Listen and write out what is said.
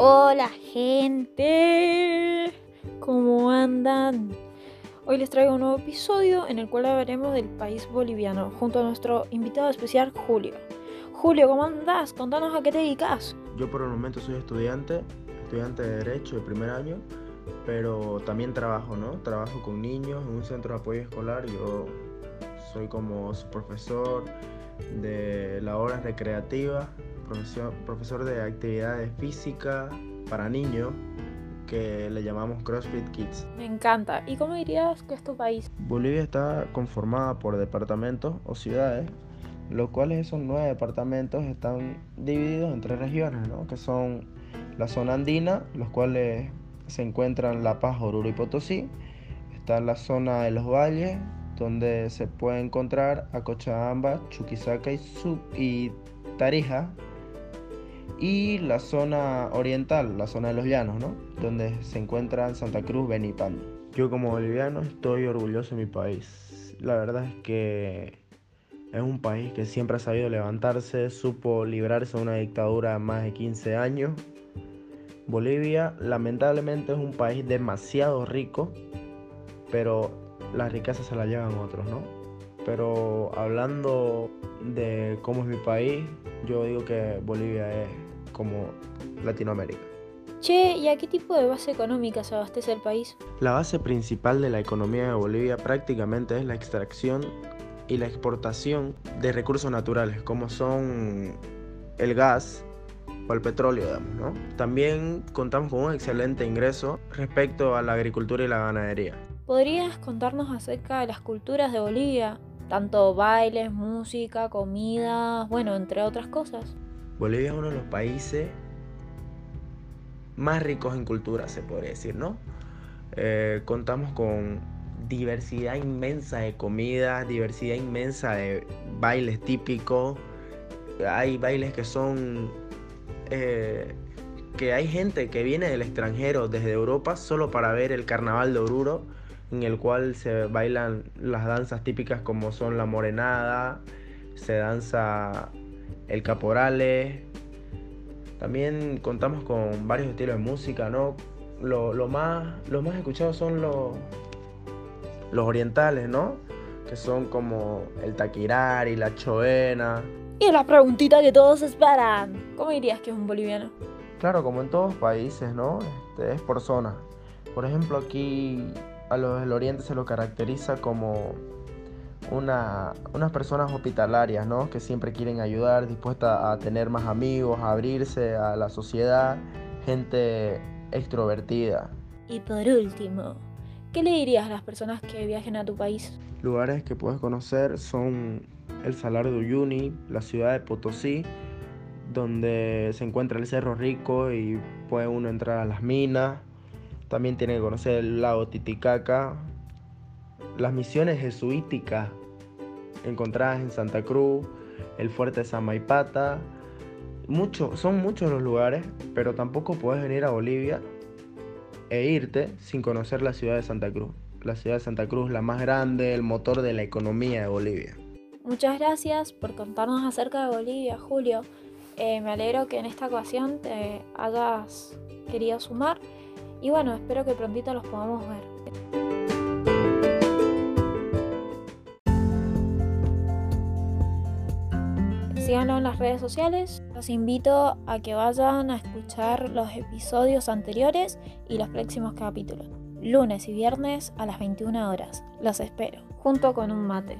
Hola gente, ¿cómo andan? Hoy les traigo un nuevo episodio en el cual hablaremos del país boliviano junto a nuestro invitado especial Julio. Julio, ¿cómo andás? Contanos a qué te dedicas. Yo por el momento soy estudiante, estudiante de Derecho de primer año, pero también trabajo, ¿no? Trabajo con niños en un centro de apoyo escolar. Yo soy como su profesor de la hora recreativa, profesor, profesor de actividades físicas para niños que le llamamos CrossFit Kids. Me encanta. ¿Y cómo dirías que es tu país? Bolivia está conformada por departamentos o ciudades, los cuales esos nueve departamentos están divididos en tres regiones, ¿no? que son la zona andina, los cuales se encuentran La Paz, Oruro y Potosí. Está la zona de los valles, donde se puede encontrar a Cochabamba, Chuquisaca y, Sub y Tarija. Y la zona oriental, la zona de los llanos, ¿no? donde se encuentran Santa Cruz, Benipan. Yo como boliviano estoy orgulloso de mi país. La verdad es que es un país que siempre ha sabido levantarse, supo librarse de una dictadura de más de 15 años. Bolivia lamentablemente es un país demasiado rico, pero la riqueza se la llevan otros, ¿no? Pero hablando de cómo es mi país, yo digo que Bolivia es como Latinoamérica. Che, ¿y a qué tipo de base económica se abastece el país? La base principal de la economía de Bolivia prácticamente es la extracción y la exportación de recursos naturales, como son el gas o el petróleo, digamos, ¿no? También contamos con un excelente ingreso respecto a la agricultura y la ganadería. ¿Podrías contarnos acerca de las culturas de Bolivia? Tanto bailes, música, comida, bueno, entre otras cosas. Bolivia es uno de los países más ricos en cultura, se podría decir, ¿no? Eh, contamos con diversidad inmensa de comida, diversidad inmensa de bailes típicos. Hay bailes que son... Eh, que hay gente que viene del extranjero, desde Europa, solo para ver el carnaval de Oruro, en el cual se bailan las danzas típicas como son la morenada, se danza el caporale. También contamos con varios estilos de música, ¿no? Lo, más, los más escuchados son los, los orientales, ¿no? Que son como el taquirari, la choena. Y la preguntita que todos esperan. ¿Cómo dirías que es un boliviano? Claro, como en todos países, ¿no? Este, es por zona. Por ejemplo, aquí a los del oriente se lo caracteriza como una, unas personas hospitalarias, ¿no? Que siempre quieren ayudar, dispuestas a tener más amigos, a abrirse a la sociedad, gente extrovertida. Y por último, ¿qué le dirías a las personas que viajen a tu país? Lugares que puedes conocer son el Salar de Uyuni, la ciudad de Potosí, donde se encuentra el Cerro Rico y puede uno entrar a las minas. También tiene que conocer el lago Titicaca, las misiones jesuíticas encontradas en Santa Cruz, el fuerte de Samaipata. Mucho, son muchos los lugares, pero tampoco puedes venir a Bolivia e irte sin conocer la ciudad de Santa Cruz. La ciudad de Santa Cruz, la más grande, el motor de la economía de Bolivia. Muchas gracias por contarnos acerca de Bolivia, Julio. Eh, me alegro que en esta ocasión te hayas querido sumar y bueno, espero que prontito los podamos ver. Síganlo en las redes sociales. Los invito a que vayan a escuchar los episodios anteriores y los próximos capítulos. Lunes y viernes a las 21 horas. Los espero, junto con un mate.